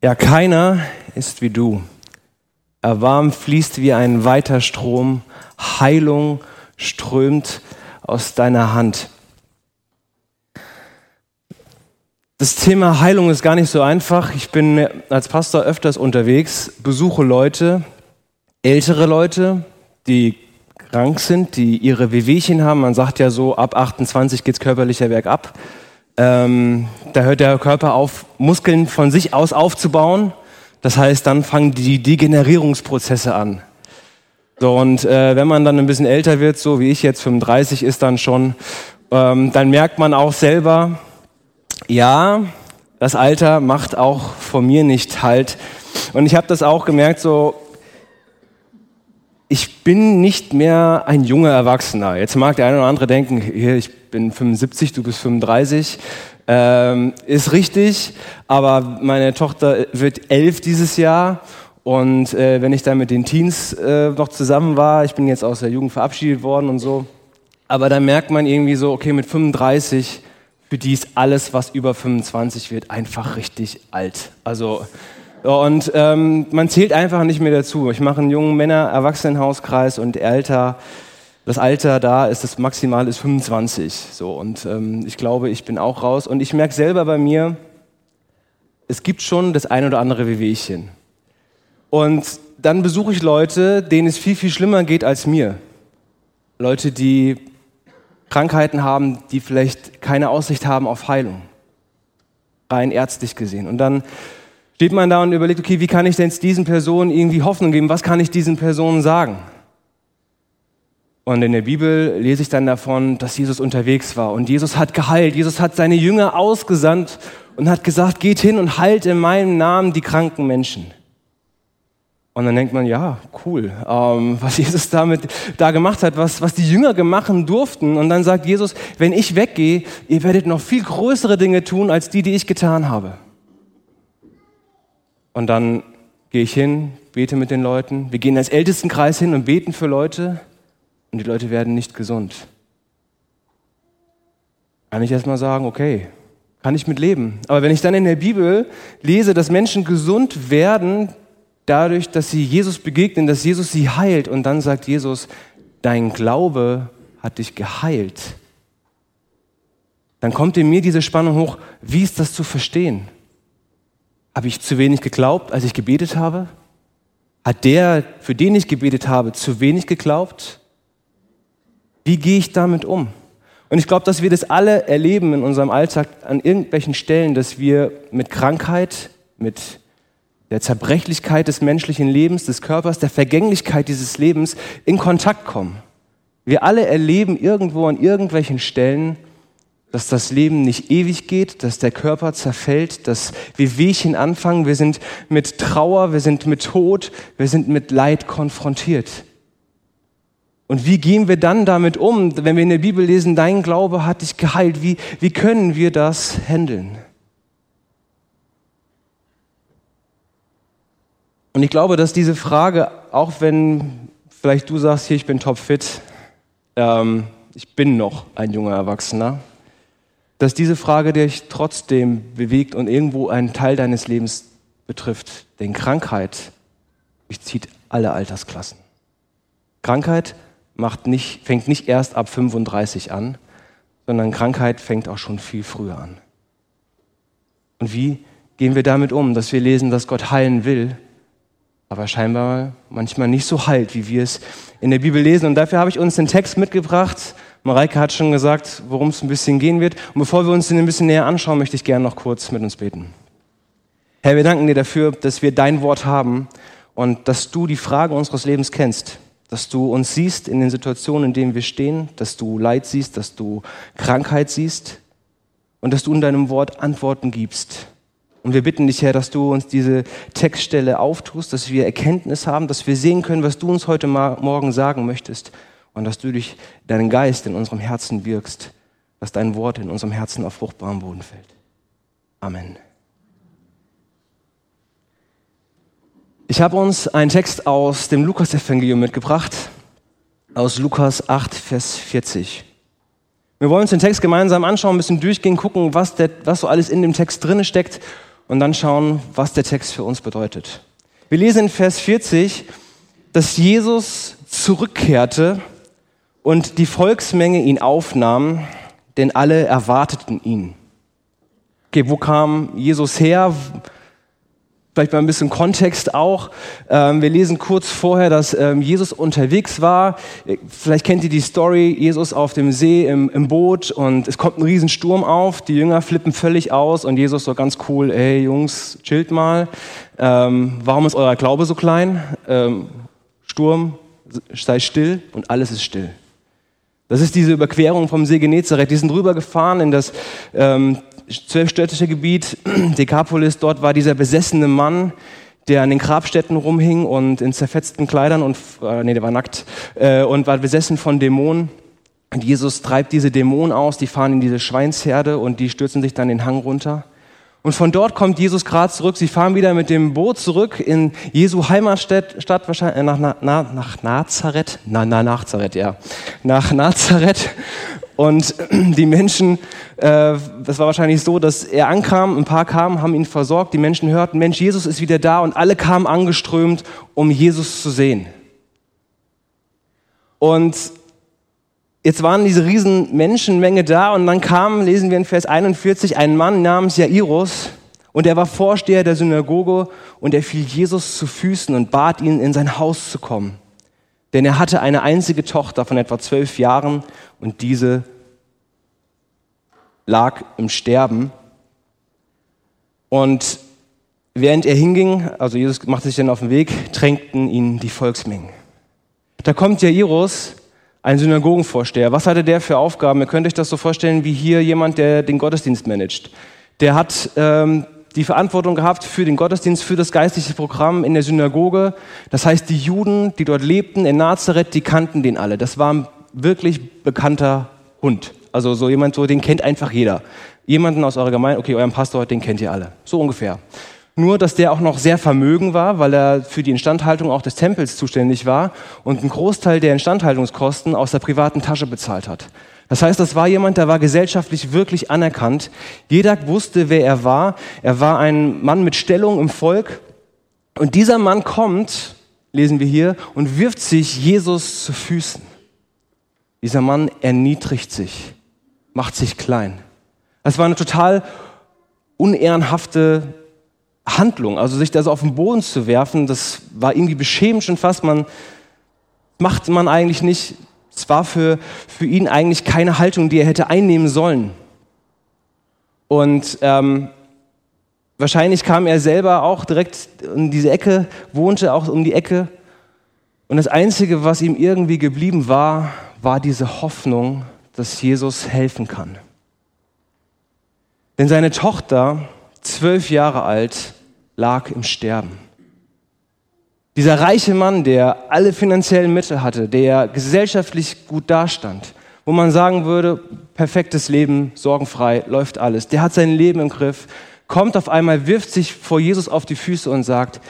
Ja, keiner ist wie du. Erwarm fließt wie ein weiter Strom, Heilung strömt aus deiner Hand. Das Thema Heilung ist gar nicht so einfach. Ich bin als Pastor öfters unterwegs, besuche Leute, ältere Leute, die krank sind, die ihre Wehwehchen haben. Man sagt ja so, ab 28 geht's körperlicher Werk ab. Ähm, da hört der Körper auf, Muskeln von sich aus aufzubauen. Das heißt, dann fangen die Degenerierungsprozesse an. So, und äh, wenn man dann ein bisschen älter wird, so wie ich jetzt 35 ist dann schon, ähm, dann merkt man auch selber, ja, das Alter macht auch von mir nicht halt. Und ich habe das auch gemerkt, so ich bin nicht mehr ein junger Erwachsener. Jetzt mag der eine oder andere denken, hier, ich bin 75, du bist 35. Ähm, ist richtig, aber meine Tochter wird elf dieses Jahr und äh, wenn ich dann mit den Teens äh, noch zusammen war, ich bin jetzt aus der Jugend verabschiedet worden und so, aber dann merkt man irgendwie so, okay, mit 35, für die ist alles, was über 25 wird, einfach richtig alt. Also und ähm, man zählt einfach nicht mehr dazu. Ich mache einen jungen Männer-Erwachsenenhauskreis und älter, das Alter da ist das maximal ist 25. So und ähm, ich glaube, ich bin auch raus und ich merke selber bei mir, es gibt schon das ein oder andere Wehwehchen. Und dann besuche ich Leute, denen es viel viel schlimmer geht als mir. Leute, die Krankheiten haben, die vielleicht keine Aussicht haben auf Heilung. Rein ärztlich gesehen. Und dann steht man da und überlegt, okay, wie kann ich denn diesen Personen irgendwie Hoffnung geben? Was kann ich diesen Personen sagen? Und in der Bibel lese ich dann davon, dass Jesus unterwegs war und Jesus hat geheilt. Jesus hat seine Jünger ausgesandt und hat gesagt, geht hin und heilt in meinem Namen die kranken Menschen. Und dann denkt man, ja, cool, ähm, was Jesus damit da gemacht hat, was, was die Jünger machen durften. Und dann sagt Jesus, wenn ich weggehe, ihr werdet noch viel größere Dinge tun, als die, die ich getan habe. Und dann gehe ich hin, bete mit den Leuten. Wir gehen als Ältestenkreis hin und beten für Leute und die Leute werden nicht gesund. Kann ich erstmal sagen, okay, kann ich mit leben. Aber wenn ich dann in der Bibel lese, dass Menschen gesund werden, dadurch, dass sie Jesus begegnen, dass Jesus sie heilt und dann sagt Jesus, dein Glaube hat dich geheilt, dann kommt in mir diese Spannung hoch, wie ist das zu verstehen? Habe ich zu wenig geglaubt, als ich gebetet habe? Hat der, für den ich gebetet habe, zu wenig geglaubt? Wie gehe ich damit um? Und ich glaube, dass wir das alle erleben in unserem Alltag an irgendwelchen Stellen, dass wir mit Krankheit, mit der Zerbrechlichkeit des menschlichen Lebens, des Körpers, der Vergänglichkeit dieses Lebens in Kontakt kommen. Wir alle erleben irgendwo an irgendwelchen Stellen, dass das Leben nicht ewig geht, dass der Körper zerfällt, dass wir Wehchen anfangen, wir sind mit Trauer, wir sind mit Tod, wir sind mit Leid konfrontiert. Und wie gehen wir dann damit um, wenn wir in der Bibel lesen, dein Glaube hat dich geheilt? Wie, wie können wir das handeln? Und ich glaube, dass diese Frage, auch wenn vielleicht du sagst, hier, ich bin topfit, ähm, ich bin noch ein junger Erwachsener, dass diese Frage dich trotzdem bewegt und irgendwo einen Teil deines Lebens betrifft. Denn Krankheit durchzieht alle Altersklassen. Krankheit macht nicht, fängt nicht erst ab 35 an, sondern Krankheit fängt auch schon viel früher an. Und wie gehen wir damit um, dass wir lesen, dass Gott heilen will, aber scheinbar manchmal nicht so heilt, wie wir es in der Bibel lesen. Und dafür habe ich uns den Text mitgebracht Mareike hat schon gesagt, worum es ein bisschen gehen wird. Und bevor wir uns den ein bisschen näher anschauen, möchte ich gerne noch kurz mit uns beten. Herr, wir danken dir dafür, dass wir dein Wort haben und dass du die Fragen unseres Lebens kennst, dass du uns siehst in den Situationen, in denen wir stehen, dass du Leid siehst, dass du Krankheit siehst und dass du in deinem Wort Antworten gibst. Und wir bitten dich, Herr, dass du uns diese Textstelle auftust, dass wir Erkenntnis haben, dass wir sehen können, was du uns heute Morgen sagen möchtest und dass du durch deinen Geist in unserem Herzen wirkst, dass dein Wort in unserem Herzen auf fruchtbaren Boden fällt. Amen. Ich habe uns einen Text aus dem Lukas-Evangelium mitgebracht, aus Lukas 8, Vers 40. Wir wollen uns den Text gemeinsam anschauen, ein bisschen durchgehen, gucken, was, der, was so alles in dem Text drin steckt und dann schauen, was der Text für uns bedeutet. Wir lesen in Vers 40, dass Jesus zurückkehrte und die Volksmenge ihn aufnahm, denn alle erwarteten ihn. Okay, wo kam Jesus her? Vielleicht mal ein bisschen Kontext auch. Ähm, wir lesen kurz vorher, dass ähm, Jesus unterwegs war. Vielleicht kennt ihr die Story, Jesus auf dem See im, im Boot und es kommt ein Riesensturm auf. Die Jünger flippen völlig aus und Jesus so ganz cool, ey Jungs, chillt mal. Ähm, warum ist euer Glaube so klein? Sturm, sei still und alles ist still. Das ist diese Überquerung vom See Genezareth. Die sind rübergefahren in das ähm, zwölfstädtische Gebiet, Dekapolis, dort war dieser besessene Mann, der an den Grabstätten rumhing und in zerfetzten Kleidern und, äh, nee, der war nackt, äh, und war besessen von Dämonen. Und Jesus treibt diese Dämonen aus, die fahren in diese Schweinsherde und die stürzen sich dann den Hang runter. Und von dort kommt Jesus gerade zurück. Sie fahren wieder mit dem Boot zurück in Jesu Heimatstadt, Stadt, wahrscheinlich, äh, nach, nach, nach Nazareth. Na, na, Nazareth, ja. Nach Nazareth. Und die Menschen, äh, das war wahrscheinlich so, dass er ankam, ein paar kamen, haben ihn versorgt, die Menschen hörten, Mensch, Jesus ist wieder da und alle kamen angeströmt, um Jesus zu sehen. Und jetzt waren diese riesen Menschenmenge da und dann kam, lesen wir in Vers 41, ein Mann namens Jairus und er war Vorsteher der Synagoge und er fiel Jesus zu Füßen und bat ihn, in sein Haus zu kommen. Denn er hatte eine einzige Tochter von etwa zwölf Jahren und diese lag im Sterben. Und während er hinging, also Jesus machte sich dann auf den Weg, drängten ihn die Volksmengen. Da kommt Jairus, ein Synagogenvorsteher. Was hatte der für Aufgaben? Ihr könnt euch das so vorstellen wie hier jemand, der den Gottesdienst managt. Der hat ähm, die Verantwortung gehabt für den Gottesdienst, für das geistliche Programm in der Synagoge. Das heißt, die Juden, die dort lebten in Nazareth, die kannten den alle. Das war ein wirklich bekannter Hund. Also so jemand, so, den kennt einfach jeder. Jemanden aus eurer Gemeinde, okay, euren Pastor, den kennt ihr alle. So ungefähr. Nur, dass der auch noch sehr vermögen war, weil er für die Instandhaltung auch des Tempels zuständig war und einen Großteil der Instandhaltungskosten aus der privaten Tasche bezahlt hat. Das heißt, das war jemand, der war gesellschaftlich wirklich anerkannt. Jeder wusste, wer er war. Er war ein Mann mit Stellung im Volk. Und dieser Mann kommt, lesen wir hier, und wirft sich Jesus zu Füßen. Dieser Mann erniedrigt sich, macht sich klein. Das war eine total unehrenhafte Handlung. Also sich da so auf den Boden zu werfen, das war irgendwie beschämend schon fast. Man macht man eigentlich nicht. Es war für, für ihn eigentlich keine Haltung, die er hätte einnehmen sollen. Und ähm, wahrscheinlich kam er selber auch direkt in diese Ecke, wohnte auch um die Ecke. Und das Einzige, was ihm irgendwie geblieben war, war diese Hoffnung, dass Jesus helfen kann. Denn seine Tochter, zwölf Jahre alt, lag im Sterben. Dieser reiche Mann, der alle finanziellen Mittel hatte, der gesellschaftlich gut dastand, wo man sagen würde, perfektes Leben, sorgenfrei, läuft alles, der hat sein Leben im Griff, kommt auf einmal, wirft sich vor Jesus auf die Füße und sagt,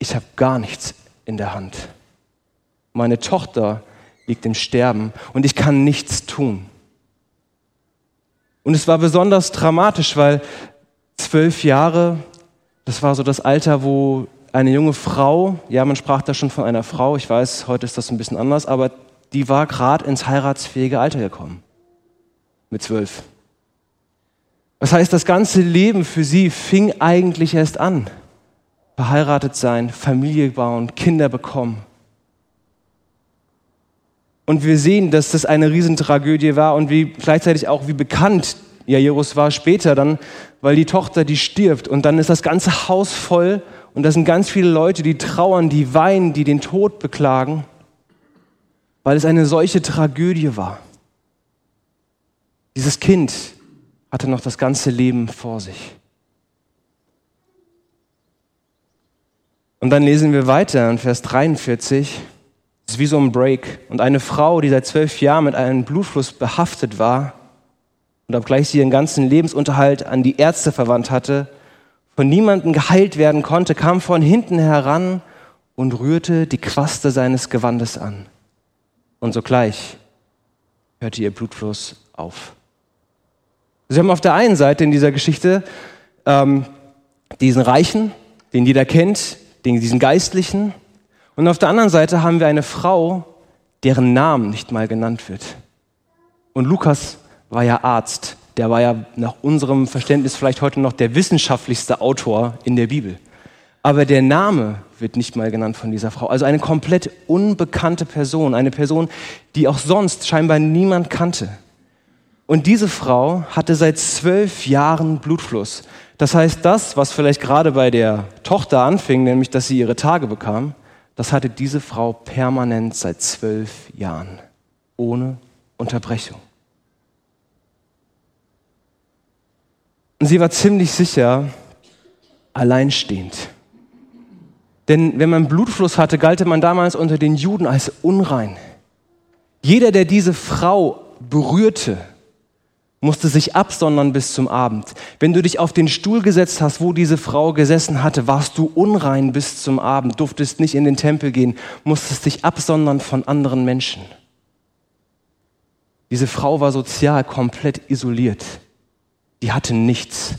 ich habe gar nichts in der Hand. Meine Tochter liegt im Sterben und ich kann nichts tun. Und es war besonders dramatisch, weil zwölf Jahre, das war so das Alter, wo eine junge Frau, ja, man sprach da schon von einer Frau, ich weiß, heute ist das ein bisschen anders, aber die war gerade ins heiratsfähige Alter gekommen. Mit zwölf. Das heißt, das ganze Leben für sie fing eigentlich erst an. Verheiratet sein, Familie bauen, Kinder bekommen. Und wir sehen, dass das eine Riesentragödie war und wie gleichzeitig auch wie bekannt Jairus war später dann, weil die Tochter, die stirbt und dann ist das ganze Haus voll und da sind ganz viele Leute, die trauern, die weinen, die den Tod beklagen, weil es eine solche Tragödie war. Dieses Kind hatte noch das ganze Leben vor sich. Und dann lesen wir weiter in Vers 43. Es ist wie so ein Break. Und eine Frau, die seit zwölf Jahren mit einem Blutfluss behaftet war und obgleich sie ihren ganzen Lebensunterhalt an die Ärzte verwandt hatte, von niemandem geheilt werden konnte, kam von hinten heran und rührte die Quaste seines Gewandes an. Und sogleich hörte ihr Blutfluss auf. Sie haben auf der einen Seite in dieser Geschichte ähm, diesen Reichen, den jeder kennt, den, diesen Geistlichen. Und auf der anderen Seite haben wir eine Frau, deren Namen nicht mal genannt wird. Und Lukas war ja Arzt. Der war ja nach unserem Verständnis vielleicht heute noch der wissenschaftlichste Autor in der Bibel. Aber der Name wird nicht mal genannt von dieser Frau. Also eine komplett unbekannte Person, eine Person, die auch sonst scheinbar niemand kannte. Und diese Frau hatte seit zwölf Jahren Blutfluss. Das heißt, das, was vielleicht gerade bei der Tochter anfing, nämlich dass sie ihre Tage bekam, das hatte diese Frau permanent seit zwölf Jahren, ohne Unterbrechung. Und sie war ziemlich sicher alleinstehend. Denn wenn man Blutfluss hatte, galt man damals unter den Juden als unrein. Jeder, der diese Frau berührte, musste sich absondern bis zum Abend. Wenn du dich auf den Stuhl gesetzt hast, wo diese Frau gesessen hatte, warst du unrein bis zum Abend, durftest nicht in den Tempel gehen, musstest dich absondern von anderen Menschen. Diese Frau war sozial komplett isoliert. Die hatte nichts.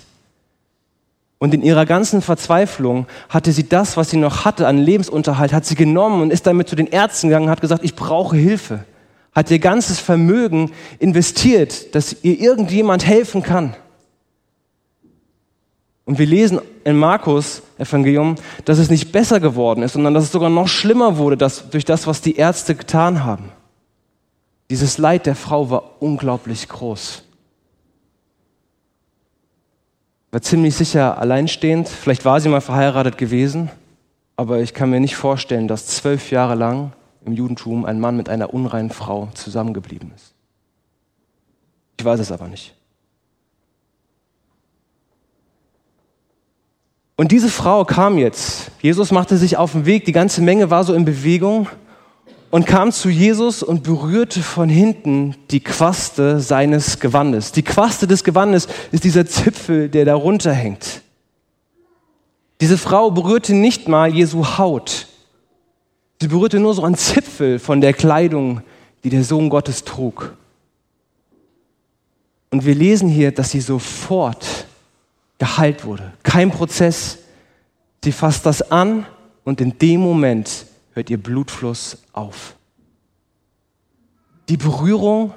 Und in ihrer ganzen Verzweiflung hatte sie das, was sie noch hatte an Lebensunterhalt, hat sie genommen und ist damit zu den Ärzten gegangen und hat gesagt, ich brauche Hilfe hat ihr ganzes Vermögen investiert, dass ihr irgendjemand helfen kann. Und wir lesen in Markus Evangelium, dass es nicht besser geworden ist, sondern dass es sogar noch schlimmer wurde dass, durch das, was die Ärzte getan haben. Dieses Leid der Frau war unglaublich groß. War ziemlich sicher alleinstehend. Vielleicht war sie mal verheiratet gewesen, aber ich kann mir nicht vorstellen, dass zwölf Jahre lang im Judentum ein Mann mit einer unreinen Frau zusammengeblieben ist. Ich weiß es aber nicht. Und diese Frau kam jetzt. Jesus machte sich auf den Weg, die ganze Menge war so in Bewegung und kam zu Jesus und berührte von hinten die Quaste seines Gewandes. Die Quaste des Gewandes ist dieser Zipfel, der darunter hängt. Diese Frau berührte nicht mal Jesu Haut. Sie berührte nur so einen Zipfel von der Kleidung, die der Sohn Gottes trug. Und wir lesen hier, dass sie sofort geheilt wurde. Kein Prozess. Sie fasst das an und in dem Moment hört ihr Blutfluss auf. Die Berührung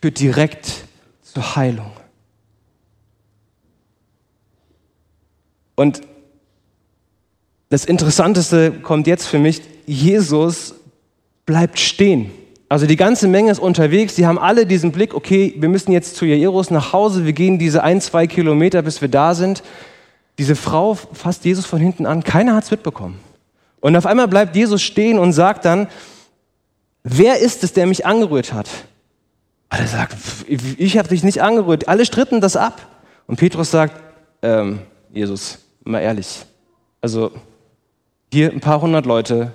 führt direkt zur Heilung. Und das Interessanteste kommt jetzt für mich, Jesus bleibt stehen. Also die ganze Menge ist unterwegs, die haben alle diesen Blick, okay, wir müssen jetzt zu Jairus nach Hause, wir gehen diese ein, zwei Kilometer, bis wir da sind. Diese Frau fasst Jesus von hinten an, keiner hat es mitbekommen. Und auf einmal bleibt Jesus stehen und sagt dann, wer ist es, der mich angerührt hat? Und er sagt, ich habe dich nicht angerührt. Alle stritten das ab. Und Petrus sagt, ähm, Jesus, mal ehrlich, also hier ein paar hundert Leute,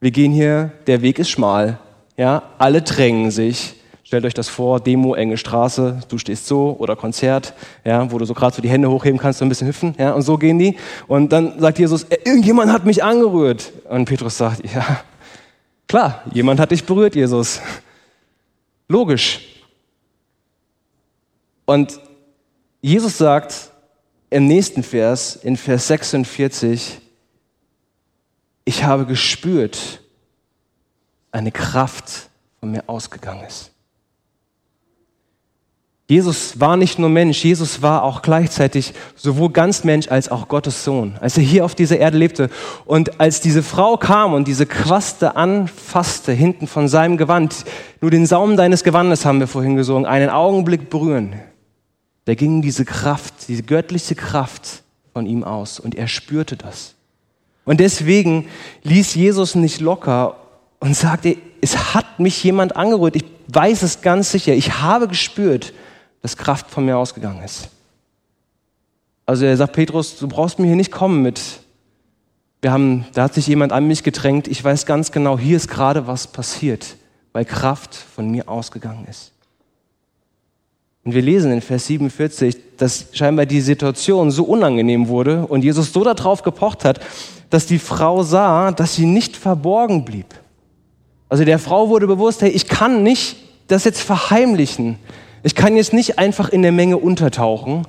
wir gehen hier, der Weg ist schmal, ja, alle drängen sich. Stellt euch das vor, Demo, enge Straße, du stehst so oder Konzert, ja, wo du so gerade so die Hände hochheben kannst, so ein bisschen hüpfen, ja, und so gehen die. Und dann sagt Jesus, äh, irgendjemand hat mich angerührt. Und Petrus sagt, ja, klar, jemand hat dich berührt, Jesus. Logisch. Und Jesus sagt im nächsten Vers, in Vers 46, ich habe gespürt, eine Kraft von mir ausgegangen ist. Jesus war nicht nur Mensch, Jesus war auch gleichzeitig sowohl ganz Mensch als auch Gottes Sohn, als er hier auf dieser Erde lebte. Und als diese Frau kam und diese Quaste anfasste, hinten von seinem Gewand, nur den Saum deines Gewandes haben wir vorhin gesungen, einen Augenblick berühren, da ging diese Kraft, diese göttliche Kraft von ihm aus und er spürte das. Und deswegen ließ Jesus nicht locker und sagte, es hat mich jemand angerührt. Ich weiß es ganz sicher. Ich habe gespürt, dass Kraft von mir ausgegangen ist. Also er sagt, Petrus, du brauchst mir hier nicht kommen mit, wir haben, da hat sich jemand an mich gedrängt. Ich weiß ganz genau, hier ist gerade was passiert, weil Kraft von mir ausgegangen ist. Und wir lesen in Vers 47, dass scheinbar die Situation so unangenehm wurde und Jesus so darauf gepocht hat, dass die Frau sah, dass sie nicht verborgen blieb. Also der Frau wurde bewusst, hey, ich kann nicht das jetzt verheimlichen. Ich kann jetzt nicht einfach in der Menge untertauchen.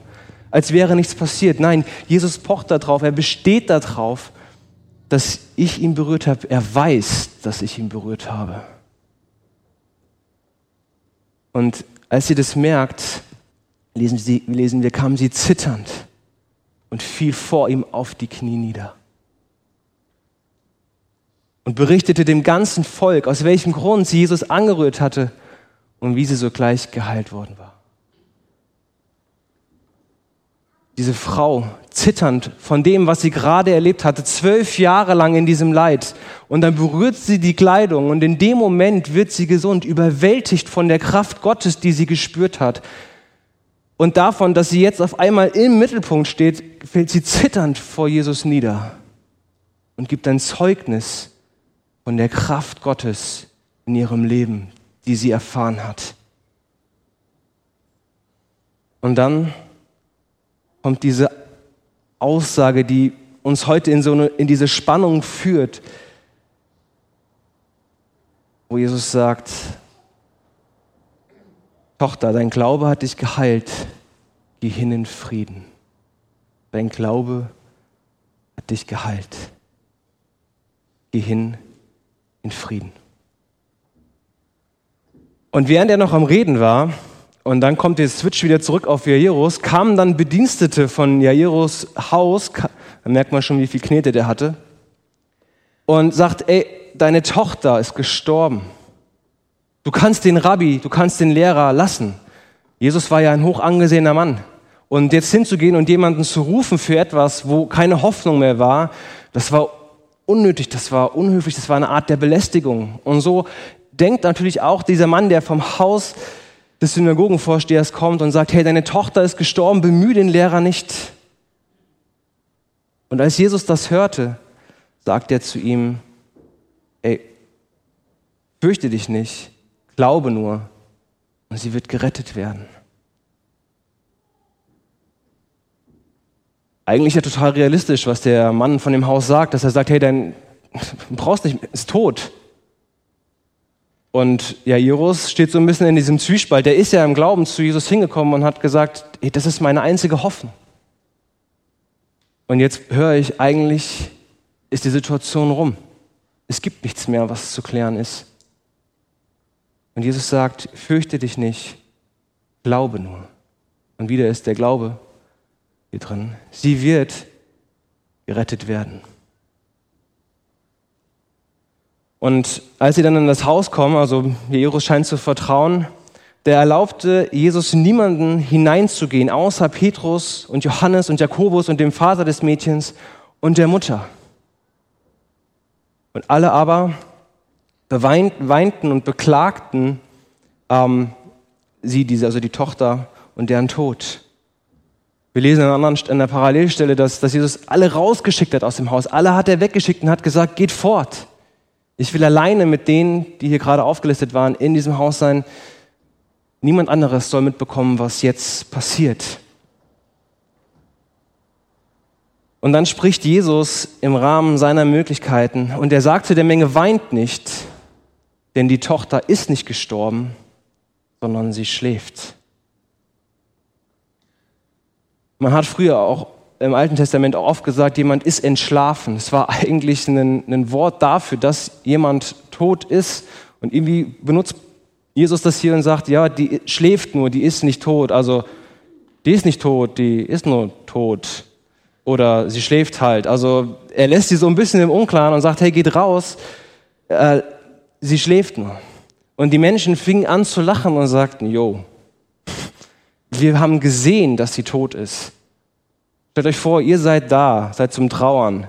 als wäre nichts passiert. Nein, Jesus pocht darauf, er besteht darauf, dass ich ihn berührt habe. Er weiß, dass ich ihn berührt habe. Und als sie das merkt, lesen, sie, lesen wir, kam sie zitternd und fiel vor ihm auf die Knie nieder. Und berichtete dem ganzen Volk, aus welchem Grund sie Jesus angerührt hatte und wie sie sogleich geheilt worden war. Diese Frau, zitternd von dem, was sie gerade erlebt hatte, zwölf Jahre lang in diesem Leid. Und dann berührt sie die Kleidung und in dem Moment wird sie gesund, überwältigt von der Kraft Gottes, die sie gespürt hat. Und davon, dass sie jetzt auf einmal im Mittelpunkt steht, fällt sie zitternd vor Jesus nieder und gibt ein Zeugnis von der Kraft Gottes in ihrem Leben, die sie erfahren hat. Und dann kommt diese Aussage, die uns heute in, so eine, in diese Spannung führt, wo Jesus sagt, Tochter, dein Glaube hat dich geheilt, geh hin in Frieden. Dein Glaube hat dich geheilt. Geh hin in Frieden. Und während er noch am Reden war, und dann kommt der Switch wieder zurück auf Jairus, kamen dann Bedienstete von Jairus Haus, da merkt man schon, wie viel Knete der hatte, und sagt, ey, deine Tochter ist gestorben. Du kannst den Rabbi, du kannst den Lehrer lassen. Jesus war ja ein hoch angesehener Mann. Und jetzt hinzugehen und jemanden zu rufen für etwas, wo keine Hoffnung mehr war, das war unnötig, das war unhöflich, das war eine Art der Belästigung. Und so denkt natürlich auch dieser Mann, der vom Haus des Synagogenvorstehers kommt und sagt, hey, deine Tochter ist gestorben, bemühe den Lehrer nicht. Und als Jesus das hörte, sagt er zu ihm, ey, fürchte dich nicht, glaube nur und sie wird gerettet werden. Eigentlich ja total realistisch, was der Mann von dem Haus sagt, dass er sagt, hey, dein, du brauchst nicht, ist tot. Und Jairus steht so ein bisschen in diesem Zwiespalt. Der ist ja im Glauben zu Jesus hingekommen und hat gesagt, hey, das ist meine einzige Hoffnung. Und jetzt höre ich, eigentlich ist die Situation rum. Es gibt nichts mehr, was zu klären ist. Und Jesus sagt, fürchte dich nicht, glaube nur. Und wieder ist der Glaube hier drin. Sie wird gerettet werden. Und als sie dann in das Haus kommen, also Jairus scheint zu vertrauen, der erlaubte Jesus niemanden hineinzugehen, außer Petrus und Johannes und Jakobus und dem Vater des Mädchens und der Mutter. Und alle aber weinten und beklagten ähm, sie, diese, also die Tochter und deren Tod. Wir lesen an, anderen, an der Parallelstelle, dass, dass Jesus alle rausgeschickt hat aus dem Haus. Alle hat er weggeschickt und hat gesagt, geht fort. Ich will alleine mit denen, die hier gerade aufgelistet waren, in diesem Haus sein. Niemand anderes soll mitbekommen, was jetzt passiert. Und dann spricht Jesus im Rahmen seiner Möglichkeiten und er sagt zu der Menge, weint nicht, denn die Tochter ist nicht gestorben, sondern sie schläft. Man hat früher auch im Alten Testament auch oft gesagt, jemand ist entschlafen. Es war eigentlich ein, ein Wort dafür, dass jemand tot ist. Und irgendwie benutzt Jesus das hier und sagt, ja, die schläft nur, die ist nicht tot. Also die ist nicht tot, die ist nur tot. Oder sie schläft halt. Also er lässt sie so ein bisschen im Unklaren und sagt, hey, geht raus. Äh, sie schläft nur. Und die Menschen fingen an zu lachen und sagten, jo, wir haben gesehen, dass sie tot ist. Stellt euch vor, ihr seid da, seid zum Trauern.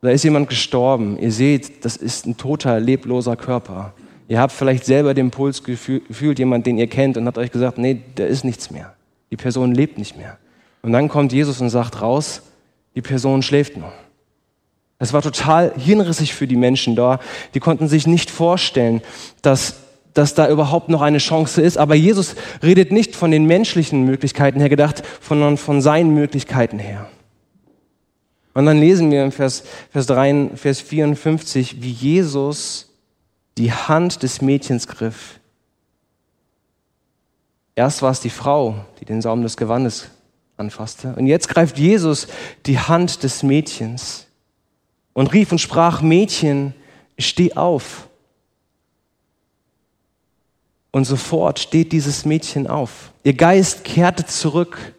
Da ist jemand gestorben. Ihr seht, das ist ein toter, lebloser Körper. Ihr habt vielleicht selber den Puls gefühlt, jemand, den ihr kennt, und habt euch gesagt, nee, da ist nichts mehr. Die Person lebt nicht mehr. Und dann kommt Jesus und sagt raus, die Person schläft nur. Das war total hinrissig für die Menschen da. Die konnten sich nicht vorstellen, dass dass da überhaupt noch eine Chance ist. Aber Jesus redet nicht von den menschlichen Möglichkeiten her gedacht, sondern von seinen Möglichkeiten her. Und dann lesen wir im Vers, Vers, 3, Vers 54, wie Jesus die Hand des Mädchens griff. Erst war es die Frau, die den Saum des Gewandes anfasste. Und jetzt greift Jesus die Hand des Mädchens und rief und sprach, Mädchen, steh auf. Und sofort steht dieses Mädchen auf. Ihr Geist kehrte zurück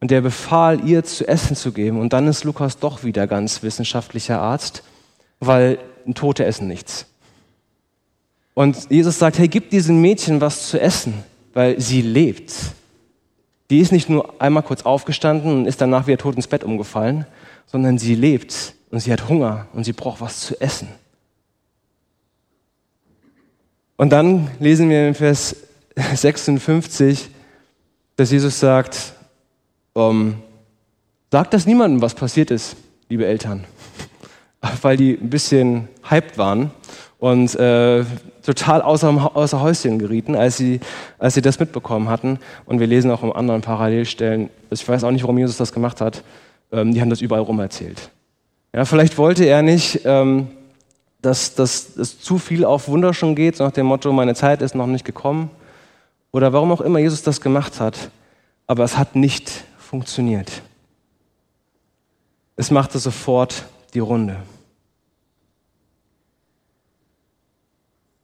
und er befahl ihr zu essen zu geben. Und dann ist Lukas doch wieder ganz wissenschaftlicher Arzt, weil Tote essen nichts. Und Jesus sagt, hey, gib diesem Mädchen was zu essen, weil sie lebt. Die ist nicht nur einmal kurz aufgestanden und ist danach wieder tot ins Bett umgefallen, sondern sie lebt und sie hat Hunger und sie braucht was zu essen. Und dann lesen wir in Vers 56, dass Jesus sagt, ähm, sagt das niemandem, was passiert ist, liebe Eltern. Weil die ein bisschen hyped waren und äh, total außer, außer Häuschen gerieten, als sie, als sie das mitbekommen hatten. Und wir lesen auch in anderen Parallelstellen, ich weiß auch nicht, warum Jesus das gemacht hat, ähm, die haben das überall rum erzählt. Ja, vielleicht wollte er nicht, ähm, dass, dass es zu viel auf Wunder schon geht, so nach dem Motto, meine Zeit ist noch nicht gekommen. Oder warum auch immer Jesus das gemacht hat. Aber es hat nicht funktioniert. Es machte sofort die Runde.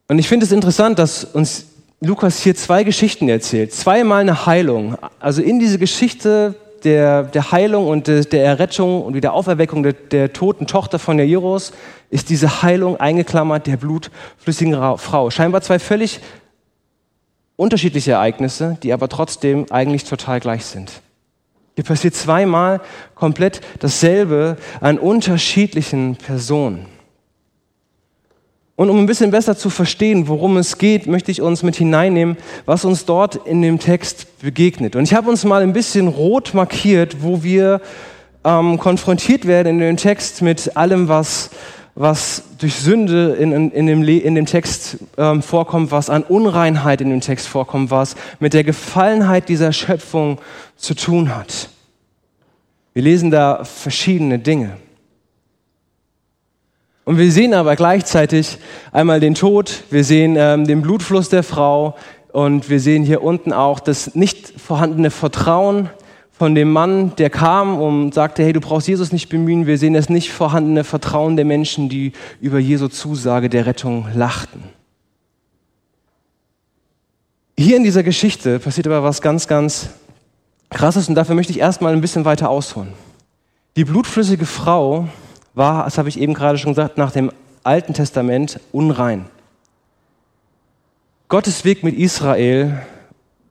Und ich finde es interessant, dass uns Lukas hier zwei Geschichten erzählt. Zweimal eine Heilung. Also in diese Geschichte der, der Heilung und der, Errettung und wieder Auferweckung der, der toten Tochter von Jairus ist diese Heilung eingeklammert der blutflüssigen Frau. Scheinbar zwei völlig unterschiedliche Ereignisse, die aber trotzdem eigentlich total gleich sind. Hier passiert zweimal komplett dasselbe an unterschiedlichen Personen. Und um ein bisschen besser zu verstehen, worum es geht, möchte ich uns mit hineinnehmen, was uns dort in dem Text begegnet. Und ich habe uns mal ein bisschen rot markiert, wo wir ähm, konfrontiert werden in dem Text mit allem, was, was durch Sünde in, in, in, dem, in dem Text ähm, vorkommt, was an Unreinheit in dem Text vorkommt, was mit der Gefallenheit dieser Schöpfung zu tun hat. Wir lesen da verschiedene Dinge. Und wir sehen aber gleichzeitig einmal den Tod, wir sehen ähm, den Blutfluss der Frau und wir sehen hier unten auch das nicht vorhandene Vertrauen von dem Mann, der kam und sagte, hey, du brauchst Jesus nicht bemühen. Wir sehen das nicht vorhandene Vertrauen der Menschen, die über Jesu Zusage der Rettung lachten. Hier in dieser Geschichte passiert aber was ganz, ganz Krasses und dafür möchte ich erstmal ein bisschen weiter ausholen. Die blutflüssige Frau war, das habe ich eben gerade schon gesagt, nach dem Alten Testament unrein. Gottes Weg mit Israel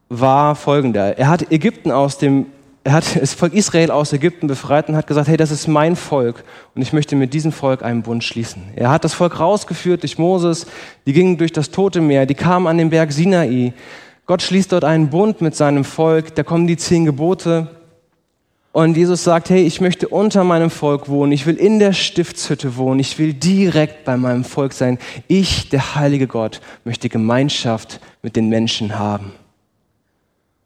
war folgender. Er hat Ägypten aus dem, er hat das Volk Israel aus Ägypten befreit und hat gesagt, hey, das ist mein Volk und ich möchte mit diesem Volk einen Bund schließen. Er hat das Volk rausgeführt durch Moses, die gingen durch das Tote Meer, die kamen an den Berg Sinai. Gott schließt dort einen Bund mit seinem Volk, da kommen die zehn Gebote und Jesus sagt, hey, ich möchte unter meinem Volk wohnen, ich will in der Stiftshütte wohnen, ich will direkt bei meinem Volk sein. Ich, der heilige Gott, möchte Gemeinschaft mit den Menschen haben.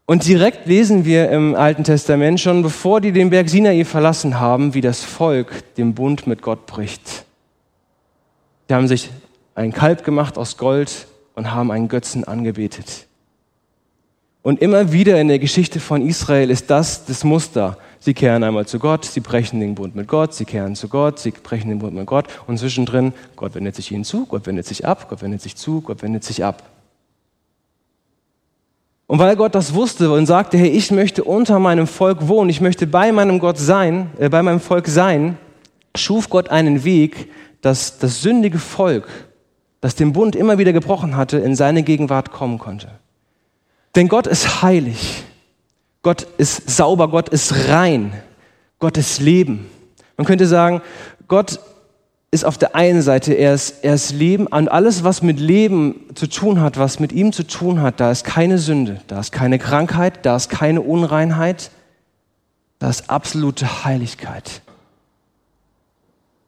Und direkt lesen wir im Alten Testament schon, bevor die den Berg Sinai verlassen haben, wie das Volk den Bund mit Gott bricht. Die haben sich ein Kalb gemacht aus Gold und haben einen Götzen angebetet. Und immer wieder in der Geschichte von Israel ist das das Muster. Sie kehren einmal zu Gott, sie brechen den Bund mit Gott, sie kehren zu Gott, sie brechen den Bund mit Gott und zwischendrin, Gott wendet sich ihnen zu, Gott wendet sich ab, Gott wendet sich zu, Gott wendet sich ab. Und weil Gott das wusste und sagte, hey, ich möchte unter meinem Volk wohnen, ich möchte bei meinem Gott sein, äh, bei meinem Volk sein, schuf Gott einen Weg, dass das sündige Volk, das den Bund immer wieder gebrochen hatte, in seine Gegenwart kommen konnte. Denn Gott ist heilig. Gott ist sauber, Gott ist rein, Gott ist Leben. Man könnte sagen, Gott ist auf der einen Seite, er ist, er ist Leben und alles, was mit Leben zu tun hat, was mit ihm zu tun hat, da ist keine Sünde, da ist keine Krankheit, da ist keine Unreinheit, da ist absolute Heiligkeit.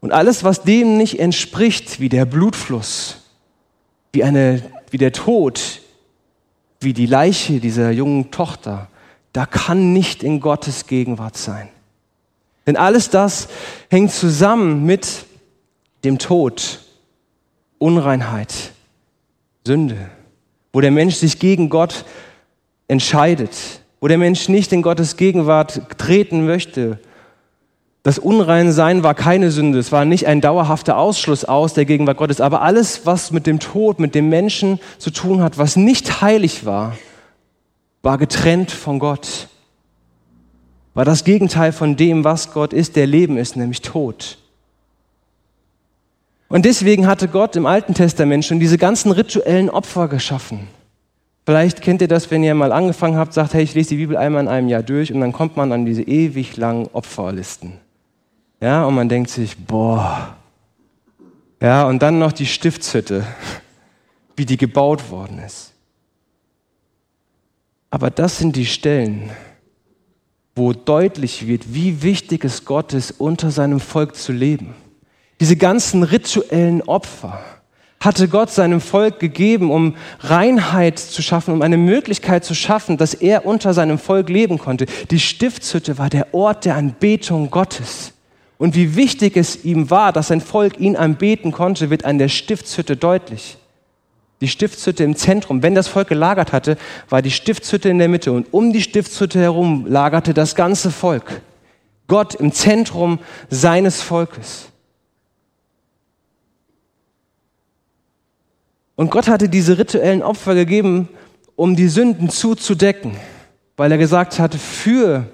Und alles, was dem nicht entspricht, wie der Blutfluss, wie, eine, wie der Tod, wie die Leiche dieser jungen Tochter, da kann nicht in Gottes Gegenwart sein. Denn alles das hängt zusammen mit dem Tod, Unreinheit, Sünde, wo der Mensch sich gegen Gott entscheidet, wo der Mensch nicht in Gottes Gegenwart treten möchte. Das Unreinsein war keine Sünde, es war nicht ein dauerhafter Ausschluss aus der Gegenwart Gottes, aber alles, was mit dem Tod, mit dem Menschen zu tun hat, was nicht heilig war, war getrennt von Gott, war das Gegenteil von dem, was Gott ist, der Leben ist, nämlich Tod. Und deswegen hatte Gott im Alten Testament schon diese ganzen rituellen Opfer geschaffen. Vielleicht kennt ihr das, wenn ihr mal angefangen habt, sagt, hey, ich lese die Bibel einmal in einem Jahr durch und dann kommt man an diese ewig langen Opferlisten. Ja, und man denkt sich, boah. Ja, und dann noch die Stiftshütte, wie die gebaut worden ist. Aber das sind die Stellen, wo deutlich wird, wie wichtig es Gott ist, unter seinem Volk zu leben. Diese ganzen rituellen Opfer, hatte Gott seinem Volk gegeben, um Reinheit zu schaffen, um eine Möglichkeit zu schaffen, dass er unter seinem Volk leben konnte. Die Stiftshütte war der Ort der Anbetung Gottes. Und wie wichtig es ihm war, dass sein Volk ihn anbeten konnte, wird an der Stiftshütte deutlich. Die Stiftshütte im Zentrum. Wenn das Volk gelagert hatte, war die Stiftshütte in der Mitte und um die Stiftshütte herum lagerte das ganze Volk. Gott im Zentrum seines Volkes. Und Gott hatte diese rituellen Opfer gegeben, um die Sünden zuzudecken, weil er gesagt hatte, für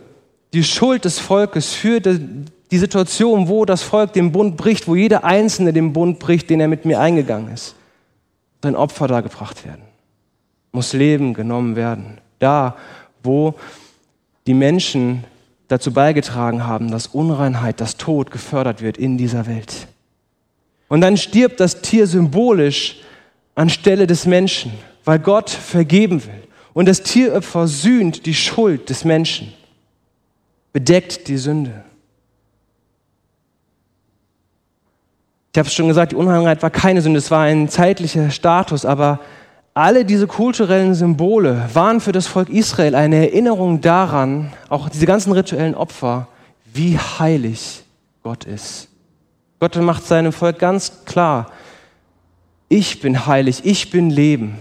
die Schuld des Volkes, für die Situation, wo das Volk den Bund bricht, wo jeder Einzelne den Bund bricht, den er mit mir eingegangen ist, ein Opfer da gebracht werden. Muss Leben genommen werden. Da, wo die Menschen dazu beigetragen haben, dass Unreinheit, das Tod gefördert wird in dieser Welt. Und dann stirbt das Tier symbolisch anstelle des Menschen, weil Gott vergeben will. Und das Tieropfer sühnt die Schuld des Menschen, bedeckt die Sünde. Ich habe es schon gesagt, die Unreinheit war keine Sünde, es war ein zeitlicher Status, aber alle diese kulturellen Symbole waren für das Volk Israel eine Erinnerung daran, auch diese ganzen rituellen Opfer, wie heilig Gott ist. Gott macht seinem Volk ganz klar, ich bin heilig, ich bin Leben.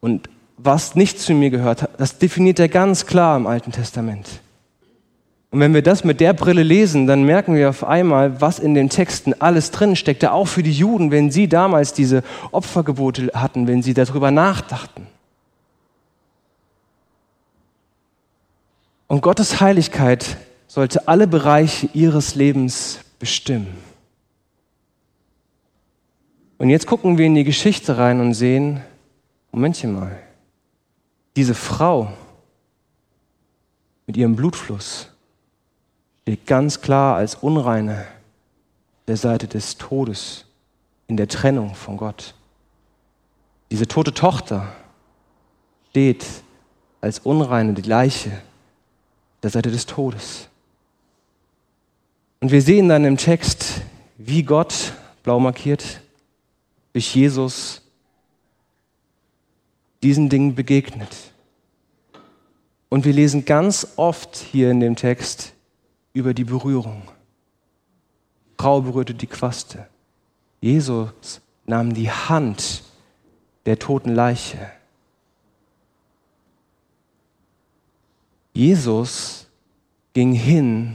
Und was nicht zu mir gehört, das definiert er ganz klar im Alten Testament. Und wenn wir das mit der Brille lesen, dann merken wir auf einmal, was in den Texten alles drin steckte, auch für die Juden, wenn sie damals diese Opfergebote hatten, wenn sie darüber nachdachten. Und Gottes Heiligkeit sollte alle Bereiche ihres Lebens bestimmen. Und jetzt gucken wir in die Geschichte rein und sehen, Momentchen mal, diese Frau mit ihrem Blutfluss steht ganz klar als Unreine der Seite des Todes in der Trennung von Gott. Diese tote Tochter steht als Unreine, die Leiche der Seite des Todes. Und wir sehen dann im Text, wie Gott, blau markiert, durch Jesus diesen Dingen begegnet. Und wir lesen ganz oft hier in dem Text über die Berührung. Frau berührte die Quaste. Jesus nahm die Hand der toten Leiche. Jesus ging hin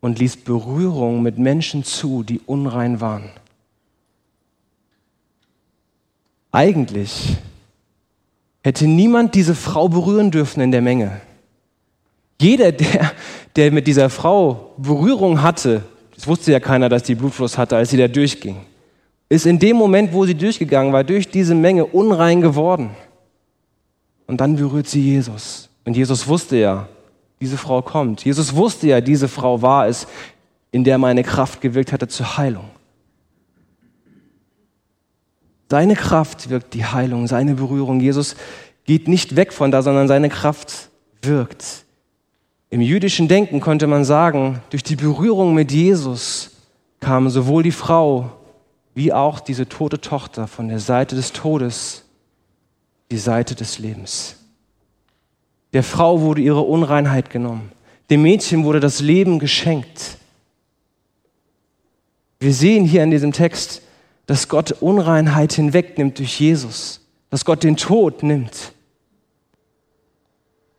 und ließ Berührung mit Menschen zu, die unrein waren. Eigentlich hätte niemand diese Frau berühren dürfen in der Menge. Jeder, der, der mit dieser Frau Berührung hatte, es wusste ja keiner, dass die Blutfluss hatte, als sie da durchging, ist in dem Moment, wo sie durchgegangen war, durch diese Menge unrein geworden. Und dann berührt sie Jesus. Und Jesus wusste ja, diese Frau kommt. Jesus wusste ja, diese Frau war es, in der meine Kraft gewirkt hatte zur Heilung. Seine Kraft wirkt die Heilung, seine Berührung. Jesus geht nicht weg von da, sondern seine Kraft wirkt. Im jüdischen Denken konnte man sagen, durch die Berührung mit Jesus kam sowohl die Frau wie auch diese tote Tochter von der Seite des Todes, die Seite des Lebens. Der Frau wurde ihre Unreinheit genommen. Dem Mädchen wurde das Leben geschenkt. Wir sehen hier in diesem Text, dass Gott Unreinheit hinwegnimmt durch Jesus, dass Gott den Tod nimmt.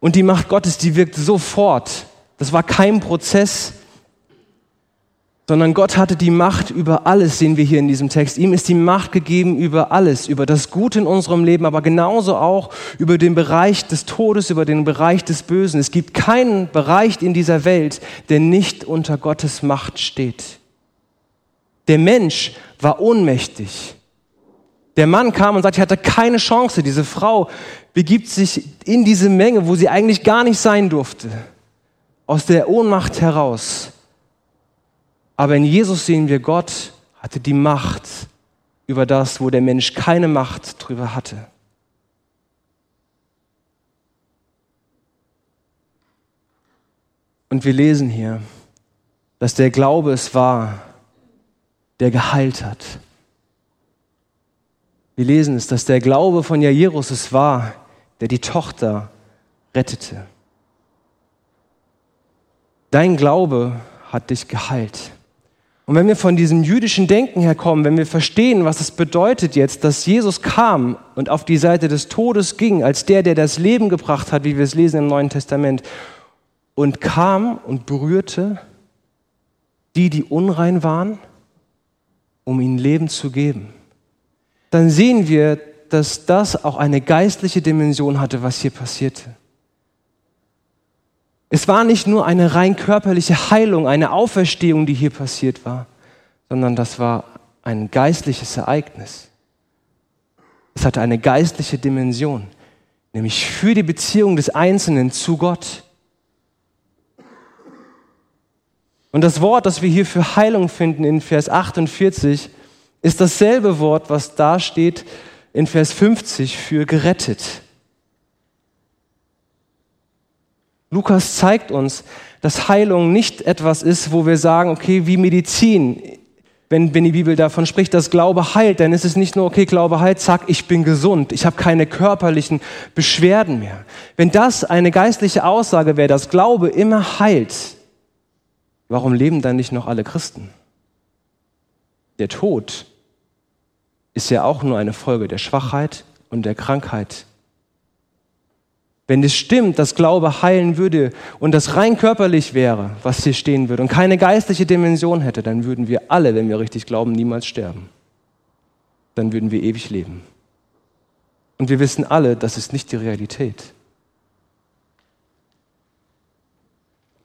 Und die Macht Gottes, die wirkt sofort. Das war kein Prozess, sondern Gott hatte die Macht über alles, sehen wir hier in diesem Text. Ihm ist die Macht gegeben über alles, über das Gute in unserem Leben, aber genauso auch über den Bereich des Todes, über den Bereich des Bösen. Es gibt keinen Bereich in dieser Welt, der nicht unter Gottes Macht steht. Der Mensch war ohnmächtig. Der Mann kam und sagte, ich hatte keine Chance. Diese Frau begibt sich in diese Menge, wo sie eigentlich gar nicht sein durfte, aus der Ohnmacht heraus. Aber in Jesus sehen wir, Gott hatte die Macht über das, wo der Mensch keine Macht drüber hatte. Und wir lesen hier, dass der Glaube es war, der geheilt hat. Wir lesen es, dass der Glaube von Jairus es war, der die Tochter rettete. Dein Glaube hat dich geheilt. Und wenn wir von diesem jüdischen Denken herkommen, wenn wir verstehen, was es bedeutet jetzt, dass Jesus kam und auf die Seite des Todes ging, als der, der das Leben gebracht hat, wie wir es lesen im Neuen Testament, und kam und berührte die, die unrein waren, um ihnen Leben zu geben, dann sehen wir, dass das auch eine geistliche Dimension hatte, was hier passierte. Es war nicht nur eine rein körperliche Heilung, eine Auferstehung, die hier passiert war, sondern das war ein geistliches Ereignis. Es hatte eine geistliche Dimension, nämlich für die Beziehung des Einzelnen zu Gott. Und das Wort, das wir hier für Heilung finden in Vers 48, ist dasselbe Wort, was da steht in Vers 50 für gerettet. Lukas zeigt uns, dass Heilung nicht etwas ist, wo wir sagen, okay, wie Medizin. Wenn, wenn die Bibel davon spricht, dass Glaube heilt, dann ist es nicht nur, okay, Glaube heilt, zack, ich bin gesund, ich habe keine körperlichen Beschwerden mehr. Wenn das eine geistliche Aussage wäre, dass Glaube immer heilt, warum leben dann nicht noch alle Christen? Der Tod ist ja auch nur eine Folge der Schwachheit und der Krankheit wenn es stimmt, dass Glaube heilen würde und das rein körperlich wäre, was hier stehen würde und keine geistliche Dimension hätte, dann würden wir alle, wenn wir richtig glauben, niemals sterben. Dann würden wir ewig leben. Und wir wissen alle, das ist nicht die Realität.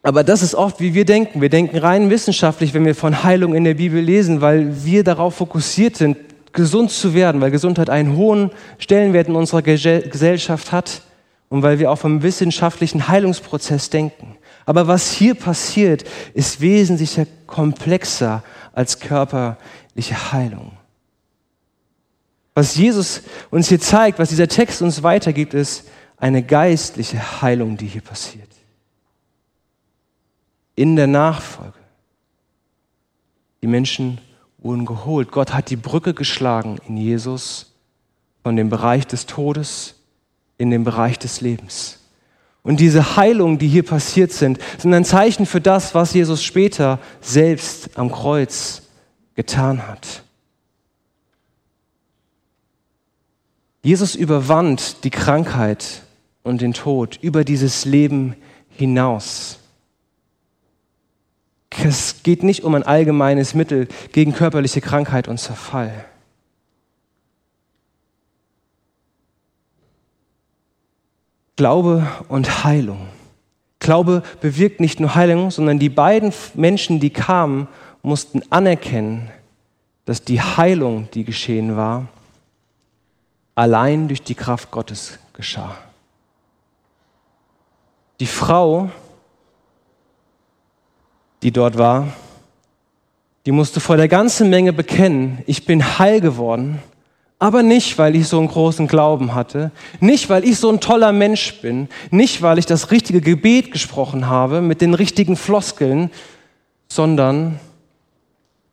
Aber das ist oft, wie wir denken. Wir denken rein wissenschaftlich, wenn wir von Heilung in der Bibel lesen, weil wir darauf fokussiert sind, gesund zu werden, weil Gesundheit einen hohen Stellenwert in unserer Gesellschaft hat und weil wir auch vom wissenschaftlichen Heilungsprozess denken. Aber was hier passiert, ist wesentlich komplexer als körperliche Heilung. Was Jesus uns hier zeigt, was dieser Text uns weitergibt, ist eine geistliche Heilung, die hier passiert. In der Nachfolge. Die Menschen wurden geholt. Gott hat die Brücke geschlagen in Jesus von dem Bereich des Todes in dem Bereich des Lebens. Und diese Heilungen, die hier passiert sind, sind ein Zeichen für das, was Jesus später selbst am Kreuz getan hat. Jesus überwand die Krankheit und den Tod über dieses Leben hinaus. Es geht nicht um ein allgemeines Mittel gegen körperliche Krankheit und Zerfall. Glaube und Heilung. Glaube bewirkt nicht nur Heilung, sondern die beiden Menschen, die kamen, mussten anerkennen, dass die Heilung, die geschehen war, allein durch die Kraft Gottes geschah. Die Frau, die dort war, die musste vor der ganzen Menge bekennen, ich bin heil geworden aber nicht, weil ich so einen großen Glauben hatte, nicht, weil ich so ein toller Mensch bin, nicht, weil ich das richtige Gebet gesprochen habe mit den richtigen Floskeln, sondern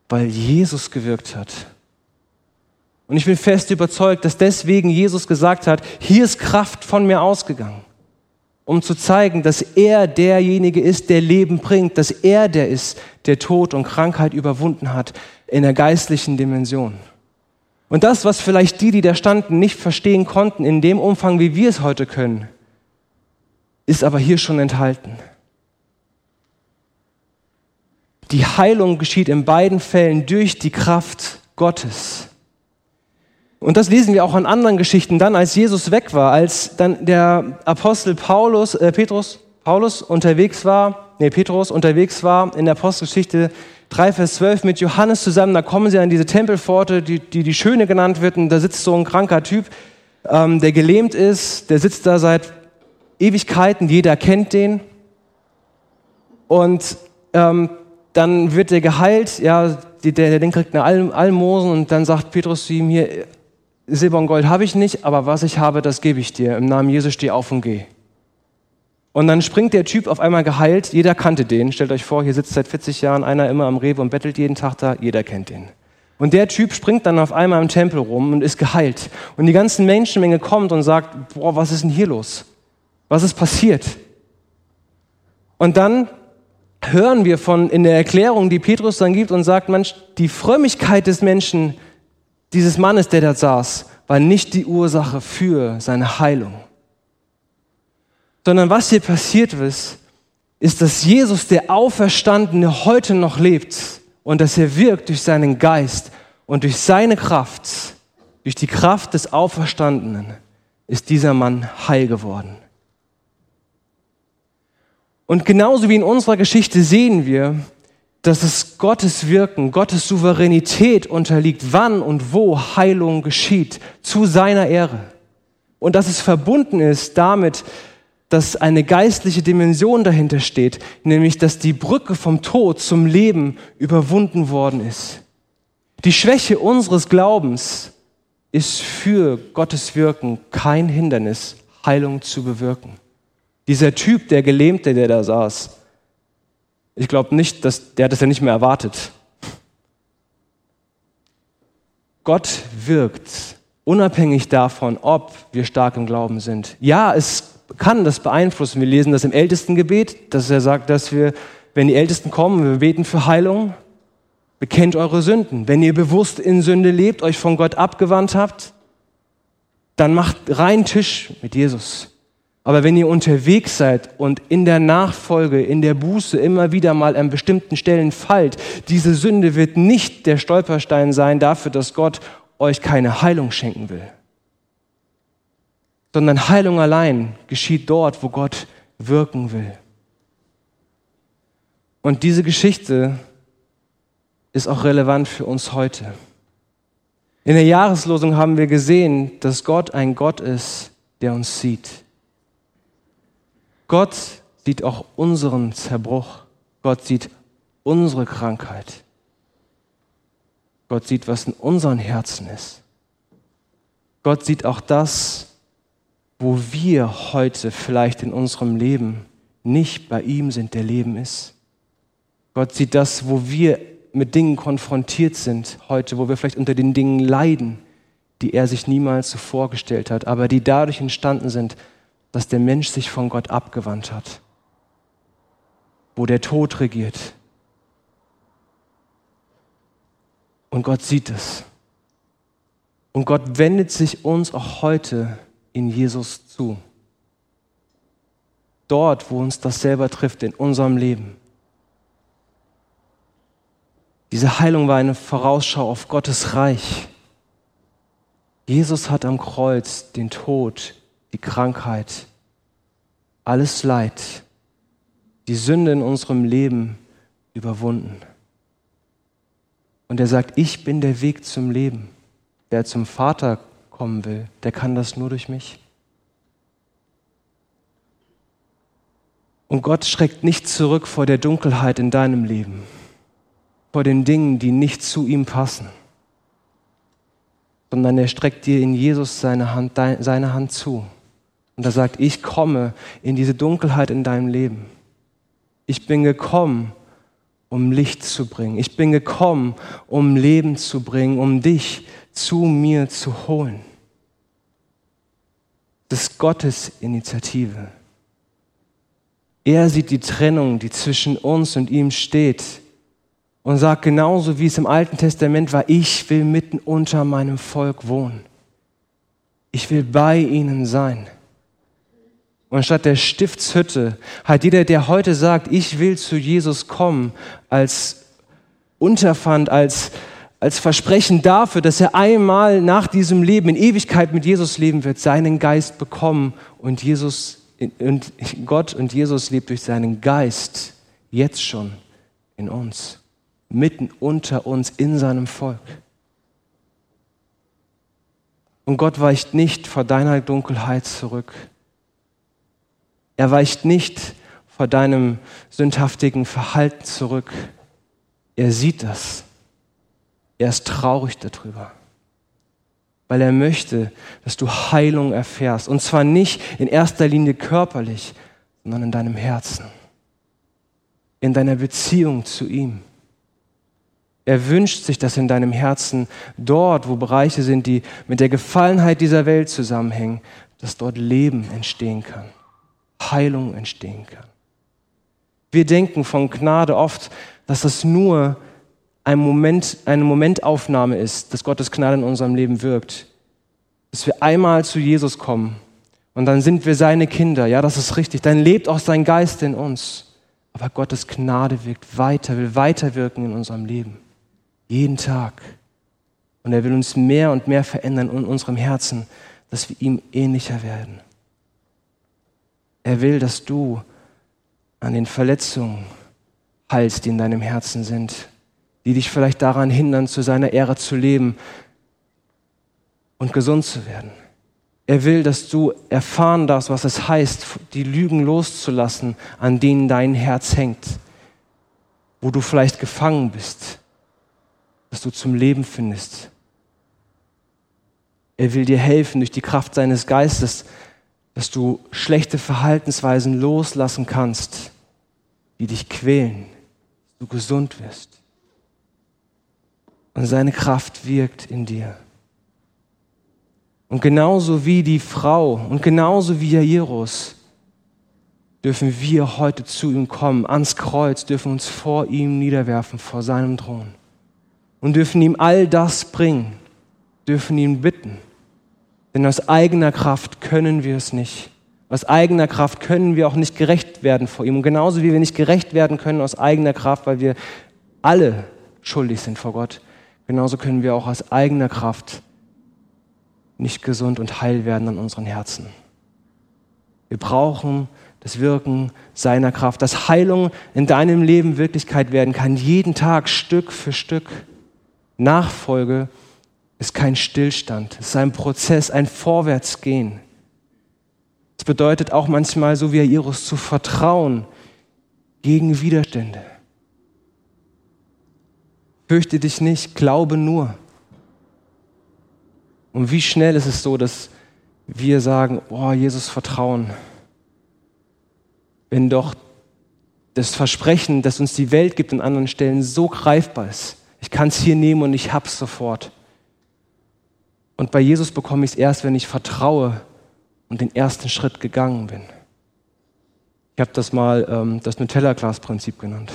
weil Jesus gewirkt hat. Und ich bin fest überzeugt, dass deswegen Jesus gesagt hat, hier ist Kraft von mir ausgegangen, um zu zeigen, dass er derjenige ist, der Leben bringt, dass er der ist, der Tod und Krankheit überwunden hat in der geistlichen Dimension. Und das, was vielleicht die, die da standen, nicht verstehen konnten, in dem Umfang, wie wir es heute können, ist aber hier schon enthalten. Die Heilung geschieht in beiden Fällen durch die Kraft Gottes. Und das lesen wir auch an anderen Geschichten. Dann, als Jesus weg war, als dann der Apostel Paulus, äh, Petrus, Paulus unterwegs war, nee, Petrus unterwegs war in der Apostelgeschichte 3, Vers 12 mit Johannes zusammen, da kommen sie an diese Tempelpforte, die, die die Schöne genannt wird, und da sitzt so ein kranker Typ, ähm, der gelähmt ist, der sitzt da seit Ewigkeiten, jeder kennt den. Und ähm, dann wird der geheilt, ja, der, der, der kriegt eine Almosen. Und dann sagt Petrus zu ihm hier, Silber und Gold habe ich nicht, aber was ich habe, das gebe ich dir. Im Namen Jesus steh auf und geh. Und dann springt der Typ auf einmal geheilt. Jeder kannte den. Stellt euch vor, hier sitzt seit 40 Jahren einer immer am Rewe und bettelt jeden Tag da. Jeder kennt den. Und der Typ springt dann auf einmal im Tempel rum und ist geheilt. Und die ganze Menschenmenge kommt und sagt, boah, was ist denn hier los? Was ist passiert? Und dann hören wir von in der Erklärung, die Petrus dann gibt und sagt, Mensch, die Frömmigkeit des Menschen dieses Mannes, der da saß, war nicht die Ursache für seine Heilung. Sondern was hier passiert ist, ist, dass Jesus, der Auferstandene, heute noch lebt und dass er wirkt durch seinen Geist und durch seine Kraft, durch die Kraft des Auferstandenen, ist dieser Mann heil geworden. Und genauso wie in unserer Geschichte sehen wir, dass es Gottes Wirken, Gottes Souveränität unterliegt, wann und wo Heilung geschieht, zu seiner Ehre. Und dass es verbunden ist damit, dass eine geistliche Dimension dahinter steht, nämlich dass die Brücke vom Tod zum Leben überwunden worden ist. Die Schwäche unseres Glaubens ist für Gottes Wirken kein Hindernis, Heilung zu bewirken. Dieser Typ, der Gelähmte, der da saß, ich glaube nicht, dass der hat das ja nicht mehr erwartet. Gott wirkt unabhängig davon, ob wir stark im Glauben sind. Ja, es kann das beeinflussen. Wir lesen das im Ältestengebet, dass er sagt, dass wir, wenn die Ältesten kommen, wir beten für Heilung, bekennt eure Sünden. Wenn ihr bewusst in Sünde lebt, euch von Gott abgewandt habt, dann macht rein Tisch mit Jesus. Aber wenn ihr unterwegs seid und in der Nachfolge, in der Buße immer wieder mal an bestimmten Stellen fallt, diese Sünde wird nicht der Stolperstein sein dafür, dass Gott euch keine Heilung schenken will. Sondern Heilung allein geschieht dort, wo Gott wirken will. Und diese Geschichte ist auch relevant für uns heute. In der Jahreslosung haben wir gesehen, dass Gott ein Gott ist, der uns sieht. Gott sieht auch unseren Zerbruch. Gott sieht unsere Krankheit. Gott sieht, was in unseren Herzen ist. Gott sieht auch das, wo wir heute vielleicht in unserem Leben nicht bei ihm sind, der Leben ist. Gott sieht das, wo wir mit Dingen konfrontiert sind heute, wo wir vielleicht unter den Dingen leiden, die er sich niemals so vorgestellt hat, aber die dadurch entstanden sind, dass der Mensch sich von Gott abgewandt hat, wo der Tod regiert. Und Gott sieht es. Und Gott wendet sich uns auch heute in Jesus zu. Dort, wo uns das selber trifft in unserem Leben. Diese Heilung war eine Vorausschau auf Gottes Reich. Jesus hat am Kreuz den Tod die Krankheit, alles Leid, die Sünde in unserem Leben überwunden. Und er sagt, ich bin der Weg zum Leben. Wer zum Vater kommen will, der kann das nur durch mich. Und Gott schreckt nicht zurück vor der Dunkelheit in deinem Leben, vor den Dingen, die nicht zu ihm passen, sondern er streckt dir in Jesus seine Hand, seine Hand zu und er sagt, ich komme in diese Dunkelheit in deinem Leben. Ich bin gekommen, um Licht zu bringen. Ich bin gekommen, um Leben zu bringen, um dich zu mir zu holen. Das ist Gottes Initiative. Er sieht die Trennung, die zwischen uns und ihm steht und sagt genauso wie es im Alten Testament war, ich will mitten unter meinem Volk wohnen. Ich will bei ihnen sein. Und statt der Stiftshütte hat jeder, der heute sagt, ich will zu Jesus kommen, als Unterpfand, als, als Versprechen dafür, dass er einmal nach diesem Leben in Ewigkeit mit Jesus leben wird, seinen Geist bekommen und Jesus und Gott und Jesus lebt durch seinen Geist jetzt schon in uns, mitten unter uns in seinem Volk. Und Gott weicht nicht vor deiner Dunkelheit zurück. Er weicht nicht vor deinem sündhaftigen Verhalten zurück. Er sieht das. Er ist traurig darüber. Weil er möchte, dass du Heilung erfährst. Und zwar nicht in erster Linie körperlich, sondern in deinem Herzen. In deiner Beziehung zu ihm. Er wünscht sich, dass in deinem Herzen dort, wo Bereiche sind, die mit der Gefallenheit dieser Welt zusammenhängen, dass dort Leben entstehen kann, Heilung entstehen kann. Wir denken von Gnade oft, dass das nur ein Moment, eine Momentaufnahme ist, dass Gottes Gnade in unserem Leben wirkt. Dass wir einmal zu Jesus kommen und dann sind wir seine Kinder. Ja, das ist richtig. Dann lebt auch sein Geist in uns. Aber Gottes Gnade wirkt weiter, will weiterwirken in unserem Leben. Jeden Tag. Und er will uns mehr und mehr verändern in unserem Herzen, dass wir ihm ähnlicher werden. Er will, dass du an den Verletzungen heilst, die in deinem Herzen sind, die dich vielleicht daran hindern, zu seiner Ehre zu leben und gesund zu werden. Er will, dass du erfahren darfst, was es heißt, die Lügen loszulassen, an denen dein Herz hängt, wo du vielleicht gefangen bist, dass du zum Leben findest. Er will dir helfen durch die Kraft seines Geistes, dass du schlechte Verhaltensweisen loslassen kannst, die dich quälen, du gesund wirst. Und seine Kraft wirkt in dir. Und genauso wie die Frau und genauso wie Jairus dürfen wir heute zu ihm kommen, ans Kreuz, dürfen uns vor ihm niederwerfen, vor seinem Thron und dürfen ihm all das bringen, dürfen ihn bitten. Denn aus eigener Kraft können wir es nicht. Aus eigener Kraft können wir auch nicht gerecht werden vor ihm. Und genauso wie wir nicht gerecht werden können aus eigener Kraft, weil wir alle schuldig sind vor Gott, genauso können wir auch aus eigener Kraft nicht gesund und heil werden an unseren Herzen. Wir brauchen das Wirken seiner Kraft, dass Heilung in deinem Leben Wirklichkeit werden kann, jeden Tag Stück für Stück. Nachfolge ist kein Stillstand, es ist ein Prozess, ein Vorwärtsgehen. Es bedeutet auch manchmal, so wie Jairus, zu vertrauen gegen Widerstände. Fürchte dich nicht, glaube nur. Und wie schnell ist es so, dass wir sagen, oh, Jesus vertrauen, wenn doch das Versprechen, das uns die Welt gibt an anderen Stellen, so greifbar ist. Ich kann es hier nehmen und ich hab's sofort. Und bei Jesus bekomme ich es erst, wenn ich vertraue und den ersten Schritt gegangen bin. Ich habe das mal ähm, das Nutella-Glas-Prinzip genannt.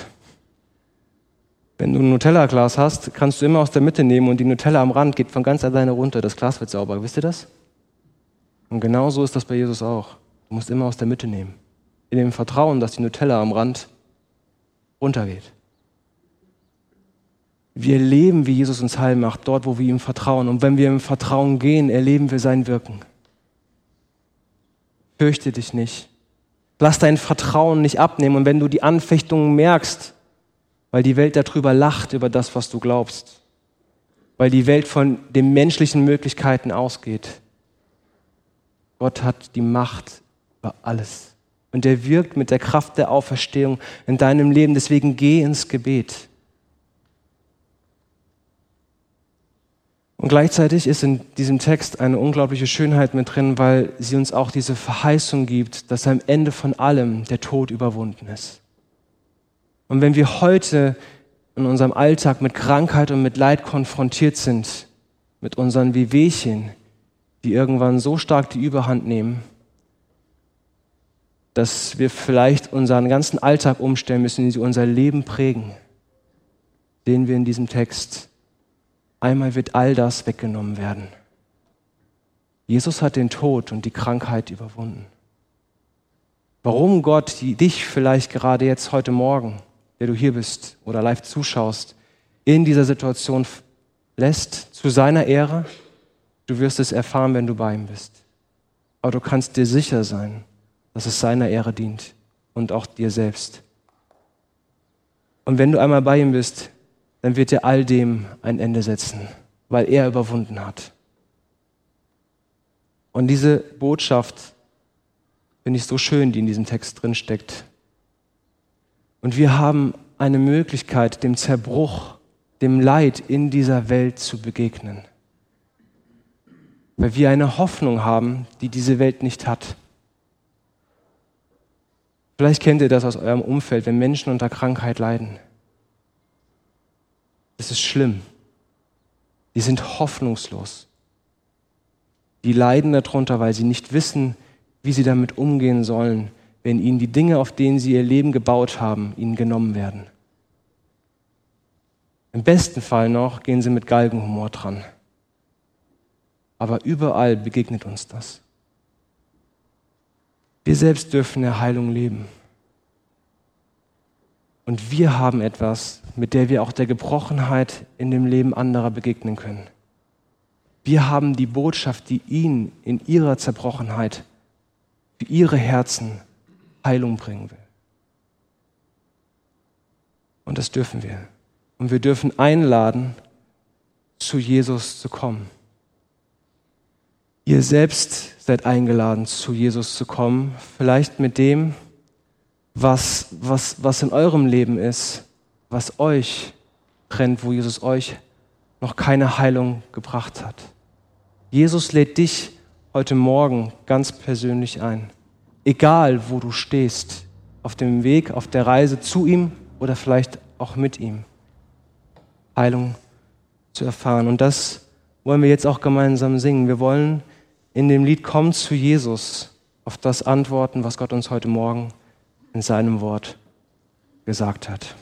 Wenn du ein Nutella-Glas hast, kannst du immer aus der Mitte nehmen und die Nutella am Rand geht von ganz alleine runter. Das Glas wird sauber. Wisst ihr das? Und genau so ist das bei Jesus auch. Du musst immer aus der Mitte nehmen. In dem Vertrauen, dass die Nutella am Rand runtergeht. Wir erleben, wie Jesus uns heil macht, dort, wo wir ihm vertrauen. Und wenn wir im Vertrauen gehen, erleben wir sein Wirken. Fürchte dich nicht. Lass dein Vertrauen nicht abnehmen. Und wenn du die Anfechtungen merkst, weil die Welt darüber lacht, über das, was du glaubst, weil die Welt von den menschlichen Möglichkeiten ausgeht, Gott hat die Macht über alles. Und er wirkt mit der Kraft der Auferstehung in deinem Leben. Deswegen geh ins Gebet. Und gleichzeitig ist in diesem Text eine unglaubliche Schönheit mit drin, weil sie uns auch diese Verheißung gibt, dass am Ende von allem der Tod überwunden ist. Und wenn wir heute in unserem Alltag mit Krankheit und mit Leid konfrontiert sind, mit unseren Wehwehchen, die irgendwann so stark die Überhand nehmen, dass wir vielleicht unseren ganzen Alltag umstellen müssen, die unser Leben prägen, sehen wir in diesem Text Einmal wird all das weggenommen werden. Jesus hat den Tod und die Krankheit überwunden. warum Gott dich vielleicht gerade jetzt heute Morgen, der du hier bist oder live zuschaust, in dieser Situation lässt, zu seiner Ehre. Du wirst es erfahren, wenn du bei ihm bist. Aber du kannst dir sicher sein, dass es seiner Ehre dient und auch dir selbst. Und wenn du einmal bei ihm bist, dann wird er all dem ein Ende setzen, weil er überwunden hat. Und diese Botschaft finde ich so schön, die in diesem Text drin steckt. Und wir haben eine Möglichkeit, dem Zerbruch, dem Leid in dieser Welt zu begegnen. Weil wir eine Hoffnung haben, die diese Welt nicht hat. Vielleicht kennt ihr das aus eurem Umfeld, wenn Menschen unter Krankheit leiden. Es ist schlimm. Die sind hoffnungslos. Die leiden darunter, weil sie nicht wissen, wie sie damit umgehen sollen, wenn ihnen die Dinge, auf denen sie ihr Leben gebaut haben, ihnen genommen werden. Im besten Fall noch gehen sie mit Galgenhumor dran. Aber überall begegnet uns das. Wir selbst dürfen der Heilung leben. Und wir haben etwas, mit der wir auch der Gebrochenheit in dem Leben anderer begegnen können. Wir haben die Botschaft, die ihnen in ihrer Zerbrochenheit für ihre Herzen Heilung bringen will. Und das dürfen wir. Und wir dürfen einladen, zu Jesus zu kommen. Ihr selbst seid eingeladen, zu Jesus zu kommen, vielleicht mit dem, was, was, was in eurem Leben ist, was euch trennt, wo Jesus euch noch keine Heilung gebracht hat. Jesus lädt dich heute Morgen ganz persönlich ein. Egal, wo du stehst, auf dem Weg, auf der Reise zu ihm oder vielleicht auch mit ihm. Heilung zu erfahren. Und das wollen wir jetzt auch gemeinsam singen. Wir wollen in dem Lied Komm zu Jesus auf das antworten, was Gott uns heute Morgen in seinem Wort gesagt hat.